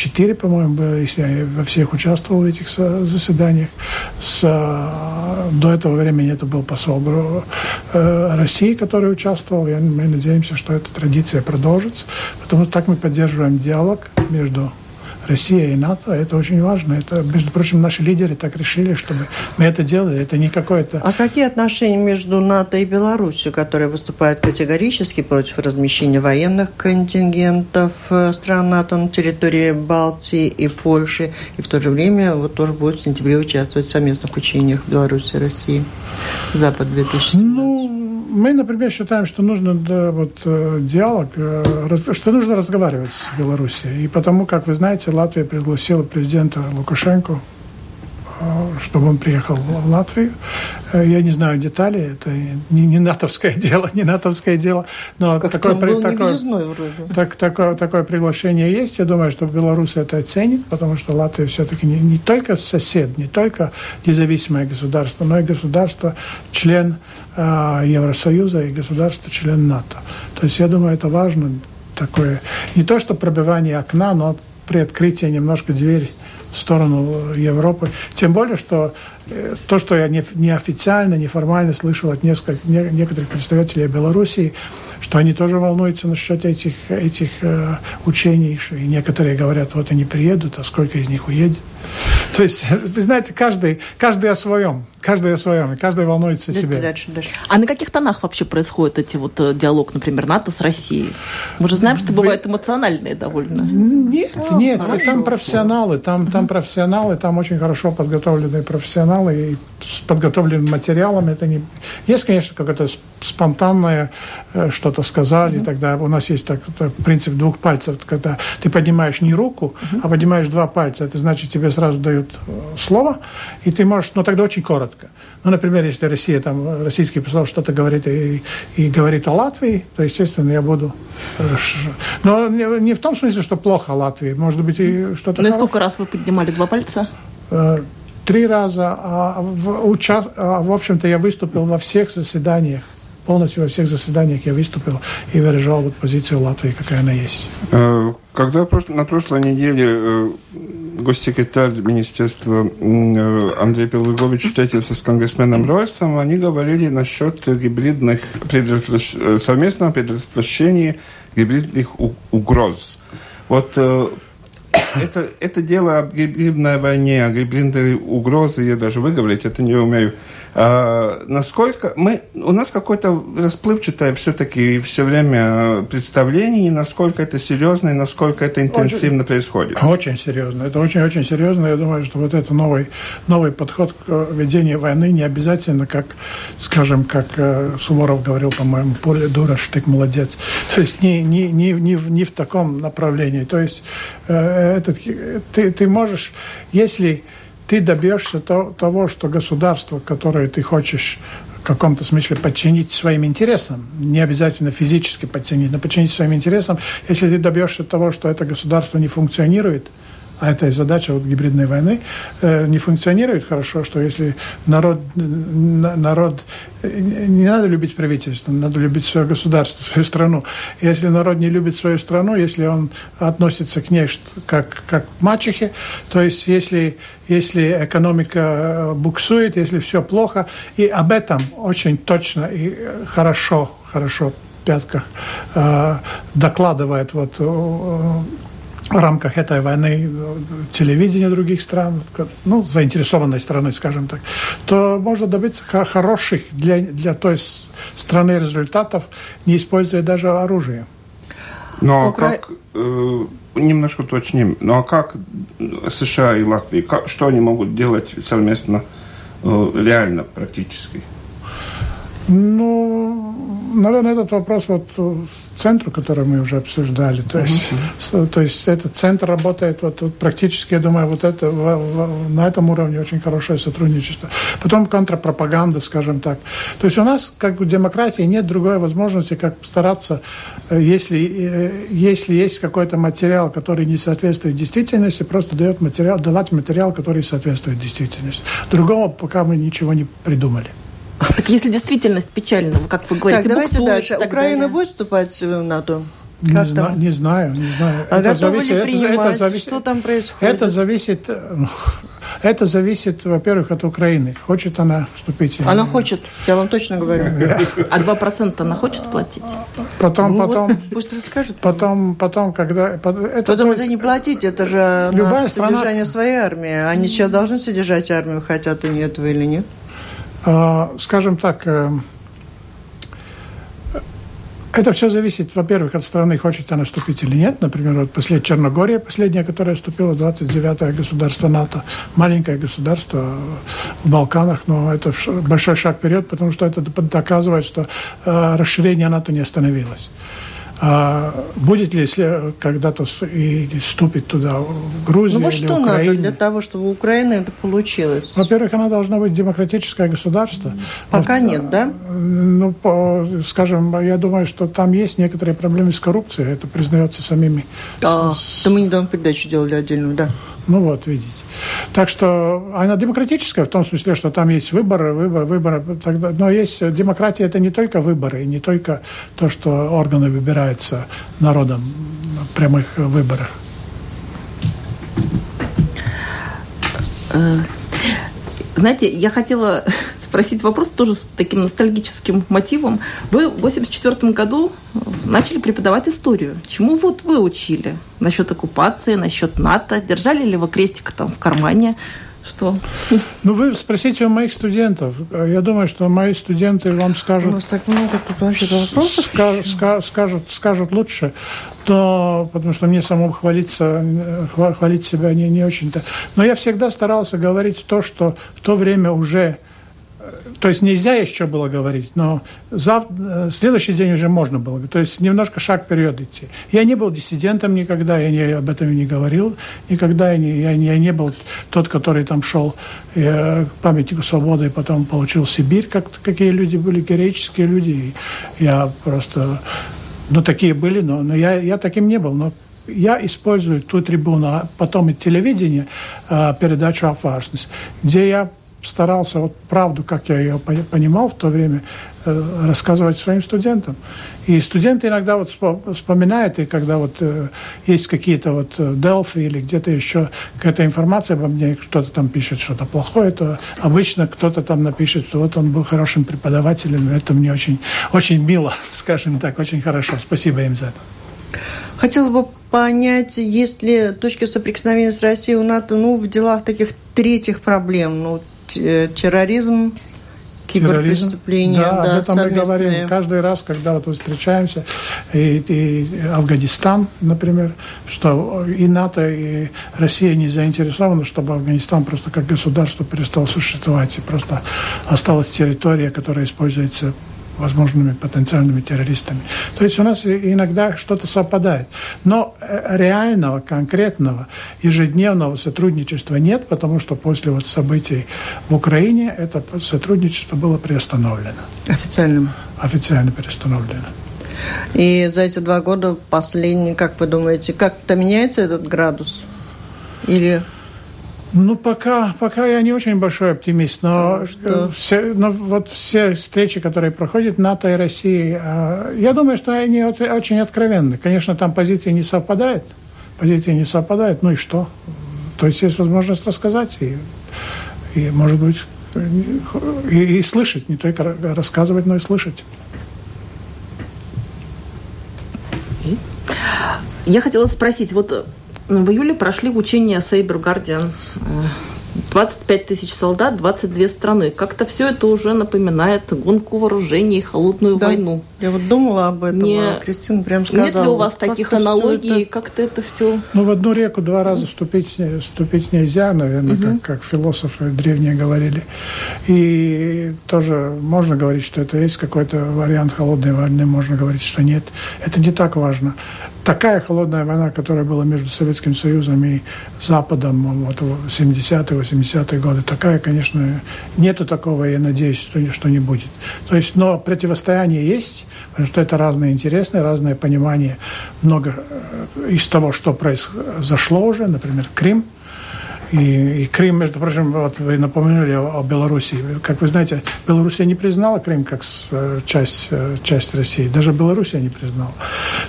четыре, по-моему, было, если я во всех участвовал в этих заседаниях. С, до этого времени это был посол э, России, который участвовал. Мы надеемся, что эта традиция продолжится, потому что так мы поддерживаем диалог между Россия и НАТО, это очень важно. Это, между прочим, наши лидеры так решили, чтобы мы это делали. Это не какое-то... А какие отношения между НАТО и Беларусью, которая выступает категорически против размещения военных контингентов э, стран НАТО на территории Балтии и Польши, и в то же время вот тоже будет в сентябре участвовать в совместных учениях Беларуси и России? Запад 2017. Ну, мы, например, считаем, что нужно да, вот, э, диалог, э, что нужно разговаривать с Белоруссией. И потому, как вы знаете, Латвия пригласила президента Лукашенко чтобы он приехал в Латвию. Э, я не знаю деталей, это не, не натовское *laughs* дело, не натовское дело, но как такое, при, такое, так, такое, такое приглашение есть. Я думаю, что Беларусь это оценит, потому что Латвия все-таки не, не только сосед, не только независимое государство, но и государство, член э, Евросоюза и государство, член НАТО. То есть я думаю, это важно такое, не то что пробивание окна, но при открытии немножко дверь в сторону Европы. Тем более, что э, то, что я неофициально, неформально слышал от нескольких, некоторых представителей Белоруссии, что они тоже волнуются насчет этих, этих э, учений, и некоторые говорят, вот они приедут, а сколько из них уедет. То есть, *laughs* вы знаете, каждый, каждый о своем, своем, и каждый волнуется о себе. Дальше, дальше. А на каких тонах вообще происходит эти вот э, диалог, например, НАТО с Россией? Мы же знаем, что Вы... бывают эмоциональные довольно. Нет, а, нет, хорошо, там профессионалы, там, там профессионалы, там очень хорошо подготовленные профессионалы и с подготовленным материалом. Это не... Есть, конечно, какое-то спонтанное э, что-то сказали, mm-hmm. тогда у нас есть так, принцип двух пальцев, когда ты поднимаешь не руку, mm-hmm. а поднимаешь два пальца, это значит, тебе сразу дают э, слово, и ты можешь, но тогда очень коротко. Ну, например, если Россия, там, российский посол что-то говорит и, и говорит о Латвии, то, естественно, я буду... Э, но не, не в том смысле, что плохо о Латвии, может быть, и что-то Ну, и сколько раз вы поднимали два пальца? Три раза, а в, уча... а, в общем-то, я выступил во всех заседаниях полностью во всех заседаниях я выступил и выражал вот позицию Латвии, какая она есть. Э, когда на прошлой неделе э, госсекретарь Министерства э, Андрей Пелыгович встретился с конгрессменом Ройсом, они говорили насчет гибридных, совместного предотвращения гибридных угроз. Вот это, это дело о гибридной войне, о гибридной угрозе, я даже выговорить это не умею. А, насколько мы, у нас какое-то расплывчатое все-таки все время представление, насколько это серьезно и насколько это интенсивно очень, происходит. Очень серьезно. Это очень-очень серьезно. Я думаю, что вот это новый, новый подход к ведению войны не обязательно, как, скажем, как э, Суворов говорил, по-моему, поле дура, штык молодец. То есть не, не, не, не, в, не в таком направлении. То есть э, этот, ты, ты можешь, если ты добьешься то, того, что государство, которое ты хочешь в каком-то смысле подчинить своим интересам, не обязательно физически подчинить, но подчинить своим интересам, если ты добьешься того, что это государство не функционирует, а это и задача вот гибридной войны, э, не функционирует хорошо, что если народ, народ, не надо любить правительство, надо любить свое государство, *laughs* свою страну. Если народ не любит свою страну, если он относится к ней как, как к мачехе, то есть если, если экономика э, буксует, если все плохо, и об этом очень точно и хорошо, хорошо пятках э, докладывает вот в рамках этой войны телевидения других стран, ну, заинтересованной страны, скажем так, то можно добиться хороших для, для той страны результатов, не используя даже оружие. Ну, а Укра... как, э, немножко уточним, ну а как США и Латвия, как, что они могут делать совместно, э, реально, практически? Ну, наверное, этот вопрос вот центру, который мы уже обсуждали. То есть, uh-huh. то есть этот центр работает вот, вот практически, я думаю, вот это, в, в, на этом уровне очень хорошее сотрудничество. Потом контрпропаганда, скажем так. То есть у нас, как в демократии, нет другой возможности, как стараться, э, если, э, если есть какой-то материал, который не соответствует действительности, просто дает материал, давать материал, который соответствует действительности. Другого пока мы ничего не придумали. Так если действительность печальна, как вы говорите, так, давайте дальше. Украина далее. будет вступать в НАТО? Не, зна, не знаю, не знаю. А это готовы зависит, ли принимать? Это, это зависит, что там происходит? Это зависит... *laughs* это зависит, во-первых, от Украины. Хочет она вступить? Она хочет, я вам точно говорю. А 2% она хочет платить? Потом, Ну, потом, вот пусть расскажет. Потом, потом, когда... Это Потом будет- это не платить, это же Любая на страна- содержание своей армии. Они сейчас должны содержать армию, хотят они этого или нет. А, скажем так, э, это все зависит, во-первых, от страны, хочет она вступить или нет. Например, вот послед... Черногория, последняя, которая вступила, 29-е государство НАТО, маленькое государство в Балканах, но это большой шаг вперед, потому что это доказывает, что э, расширение НАТО не остановилось. А будет ли если когда-то и вступит туда Грузия Ну вот что надо Украина? для того, чтобы у Украины это получилось? Во-первых, она должна быть демократическое государство. Пока Во- нет, да? Ну, по- скажем, я думаю, что там есть некоторые проблемы с коррупцией. Это признается самими. А, то мы недавно передачу делали отдельную, да. Ну вот, видите. Так что она демократическая в том смысле, что там есть выборы, выборы, выборы. Но есть э, демократия, это не только выборы, не только то, что органы выбираются народом на прямых выборах. Знаете, я хотела спросить вопрос тоже с таким ностальгическим мотивом. Вы в 1984 году начали преподавать историю. Чему вот вы учили? Насчет оккупации, насчет НАТО? Держали ли вы крестик там в кармане? Что? Ну, вы спросите у моих студентов. Я думаю, что мои студенты вам У скажут, нас так много тут вообще вопросов. ска- ска- скажут, скажут лучше, но потому что мне самому хвалиться, хва- хвалить себя не, не очень-то. Но я всегда старался говорить то, что в то время уже то есть нельзя еще было говорить, но зав... э, следующий день уже можно было. То есть немножко шаг вперед идти. Я не был диссидентом никогда, я не, об этом и не говорил никогда. Я не, я, не- я не был тот, который там шел э, к памятнику свободы и потом получил Сибирь, как какие люди были, героические люди. Я просто... Ну, такие были, но, но я, я таким не был. Но я использую ту трибуну, а потом и телевидение, э, передачу «Опасность», где я старался вот правду, как я ее пони- понимал в то время, э, рассказывать своим студентам. И студенты иногда вот спо- вспоминают, и когда вот э, есть какие-то вот э, Delphi или где-то еще какая-то информация обо мне, кто-то там пишет что-то плохое, то обычно кто-то там напишет, что вот он был хорошим преподавателем, это мне очень, очень мило, *laughs* скажем так, очень хорошо. Спасибо им за это. Хотелось бы понять, есть ли точки соприкосновения с Россией у НАТО ну, в делах таких третьих проблем, ну, терроризм, киберпреступления, Да, да, об этом мы совместные. говорим каждый раз, когда вот мы встречаемся, и, и Афганистан, например, что и НАТО, и Россия не заинтересованы, чтобы Афганистан просто как государство перестал существовать, и просто осталась территория, которая используется возможными потенциальными террористами. То есть у нас иногда что-то совпадает. Но э, реального, конкретного, ежедневного сотрудничества нет, потому что после вот событий в Украине это сотрудничество было приостановлено, Официальным. официально приостановлено. И за эти два года последние, как вы думаете, как-то меняется этот градус? Или Ну, пока, пока я не очень большой оптимист, но, что? э, все, но вот все встречи, которые проходят НАТО и России, э, я думаю, что они очень откровенны. Конечно, там позиции не совпадают, позиции не совпадают, ну и что? То есть есть возможность рассказать и, и может быть, и, и слышать, не только ра- рассказывать, но и слышать. Я хотела спросить, вот э, в июле прошли учения Guardian. Э, 25 тысяч солдат, 22 страны. Как-то все это уже напоминает гонку вооружений, холодную Да. войну. я вот думала об этом, Не- а Кристина прям сказала. Нет ли у вас таких аналогий? это- Как-то это все... Ну, в одну реку два раза вступить, не- вступить нельзя, наверное, как, как философы древние говорили. И тоже можно говорить, что это есть какой-то вариант холодной войны, можно говорить, что нет. Это не так важно. Такая холодная война, которая была между Советским Союзом и Западом вот, в 70-е, 80-е годы, такая, конечно, нету такого, я надеюсь, что, что не будет. То есть, но противостояние есть, потому что это разные интересы, разное понимание, много э, из того, что произошло уже, например, Крым, И, и Крым, между прочим, вот вы напоминали о, о Беларуси. Как вы знаете, Белоруссия не признала Крым как э, часть, э, часть России. Даже Белоруссия не признала.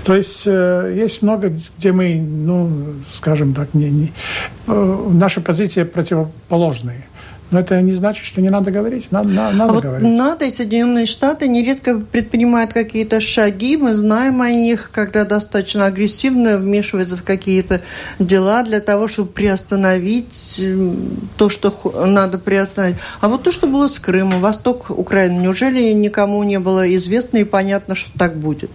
То есть э, есть много, где мы, ну, скажем так, не, не, наши позиции противоположные. Но это не значит, что не надо говорить. Надо, надо а вот говорить. НАТО и Соединенные Штаты нередко предпринимают какие-то шаги. Мы знаем о них, когда достаточно агрессивно вмешиваются в какие-то дела для того, чтобы приостановить то, что надо приостановить. А вот то, что было с Крымом, восток Украины, неужели никому не было известно и понятно, что так будет?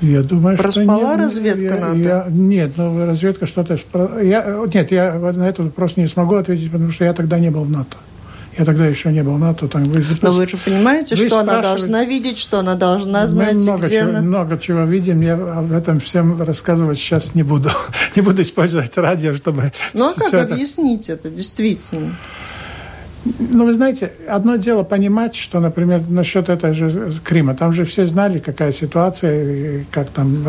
Я думаю, Проспала что нет, разведка я, НАТО? Я, нет, ну разведка что-то... Я, нет, я на этот вопрос не смогу ответить, потому что я тогда не был в НАТО. Я тогда еще не был в НАТО. Там вы, Но вы же понимаете, вы что она должна видеть, что она должна знать, Мы много где чего, она... много чего видим. Я об этом всем рассказывать сейчас не буду. *laughs* не буду использовать радио, чтобы... Ну, а как это... объяснить это действительно? Ну, вы знаете, одно дело понимать, что, например, насчет этой же Крыма, там же все знали, какая ситуация, как там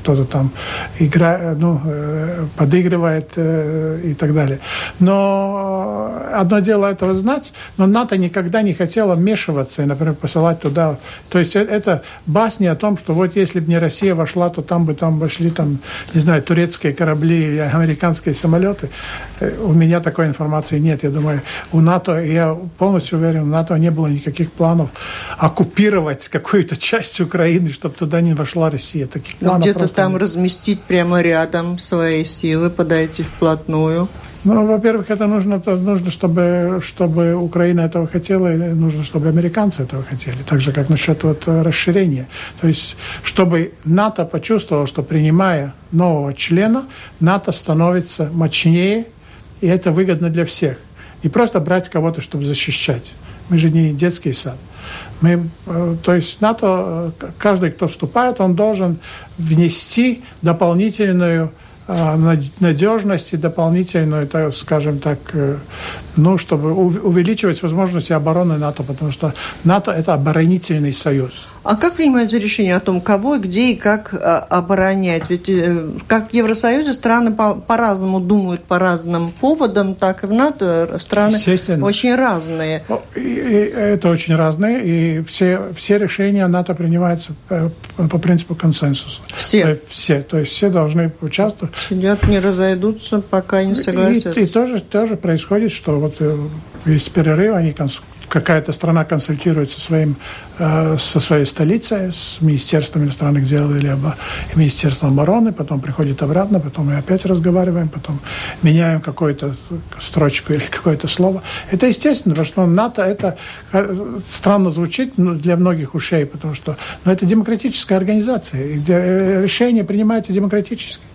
кто-то там игра, ну, э, подыгрывает э, и так далее. Но одно дело этого знать, но НАТО никогда не хотела вмешиваться и, например, посылать туда. То есть э, это басни о том, что вот если бы не Россия вошла, то там бы там вошли, там, не знаю, турецкие корабли или американские самолеты. У меня такой информации нет. Я думаю, у НАТО, я полностью уверен, у НАТО не было никаких планов оккупировать какую-то часть Украины, чтобы туда не вошла Россия. Таких ну, планов где-то там разместить прямо рядом свои силы, подойти вплотную? Ну, во-первых, это нужно, это нужно чтобы, чтобы Украина этого хотела, и нужно, чтобы американцы этого хотели. Так же, как насчет вот расширения. То есть, чтобы НАТО почувствовало, что принимая нового члена, НАТО становится мощнее, и это выгодно для всех. Не просто брать кого-то, чтобы защищать. Мы же не детский сад. Мы, э, то есть НАТО, э, каждый, кто вступает, он должен внести дополнительную э, надежность и дополнительную, так, скажем так, ну, чтобы увеличивать возможности обороны НАТО, потому что НАТО – это оборонительный союз. А как принимается решение о том, кого, где и как а, оборонять? Ведь э, как в Евросоюзе страны по- по-разному думают по разным поводам, так и в НАТО страны очень разные. И, и, это очень разные, и все, все решения НАТО принимаются по, по принципу консенсуса. Все? То все, то есть все должны участвовать. Сидят, не разойдутся, пока не согласятся. И, и тоже, тоже происходит, что вот э, есть перерыв, они какая-то страна консультируется со, своим, э, со своей столицей, с Министерством иностранных дел или обо, Министерством обороны, потом приходит обратно, потом мы опять разговариваем, потом меняем какую-то строчку или какое-то слово. Это естественно, потому что НАТО это э, странно звучит ну, для многих ушей, потому что ну, это демократическая организация, где э, решение принимается демократически.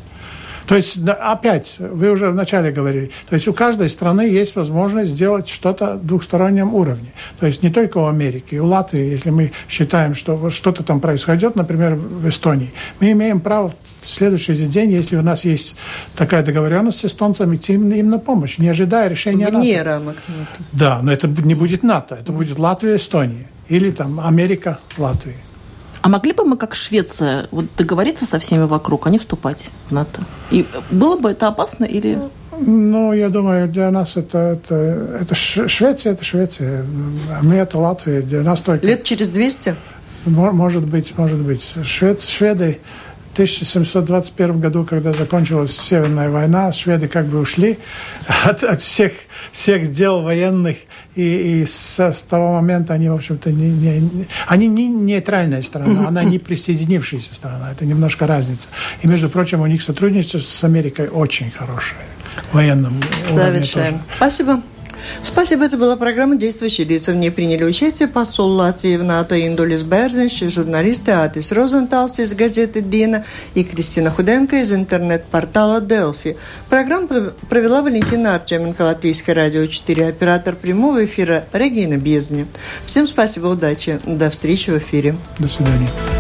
То есть, опять, вы уже вначале говорили, то есть у каждой страны есть возможность сделать что-то в двухстороннем уровне. То есть не только у Америки, у Латвии, если мы считаем, что что-то там происходит, например, в Эстонии, мы имеем право в следующий день, если у нас есть такая договоренность с эстонцами, идти им на помощь, не ожидая решения Вне НАТО. рамок. Да, но это не будет НАТО, это будет Латвия, Эстония. Или там Америка, Латвия. А могли бы мы, как Швеция, вот договориться со всеми вокруг, а не вступать в НАТО? И было бы это опасно или... Ну, я думаю, для нас это, это, это Швеция, это Швеция, а мы это Латвия. Для нас только... Лет через 200? Может быть, может быть. Швед, шведы 1721 году, когда закончилась Северная война, шведы как бы ушли *laughs* от, от всех, всех дел военных и, и с, с того момента они, в общем-то, не, не, они не нейтральная страна, она не присоединившаяся страна. Это немножко разница. И, между прочим, у них сотрудничество с Америкой очень хорошее. В военном уровне тоже. Спасибо. Спасибо, это была программа «Действующие лица». В ней приняли участие посол Латвии в НАТО Индулис Берзинш, журналисты Атис Розенталс из газеты «Дина» и Кристина Худенко из интернет-портала «Делфи». Программу провела Валентина Артеменко, Латвийское радио 4, оператор прямого эфира Регина Бездня. Всем спасибо, удачи, до встречи в эфире. До свидания.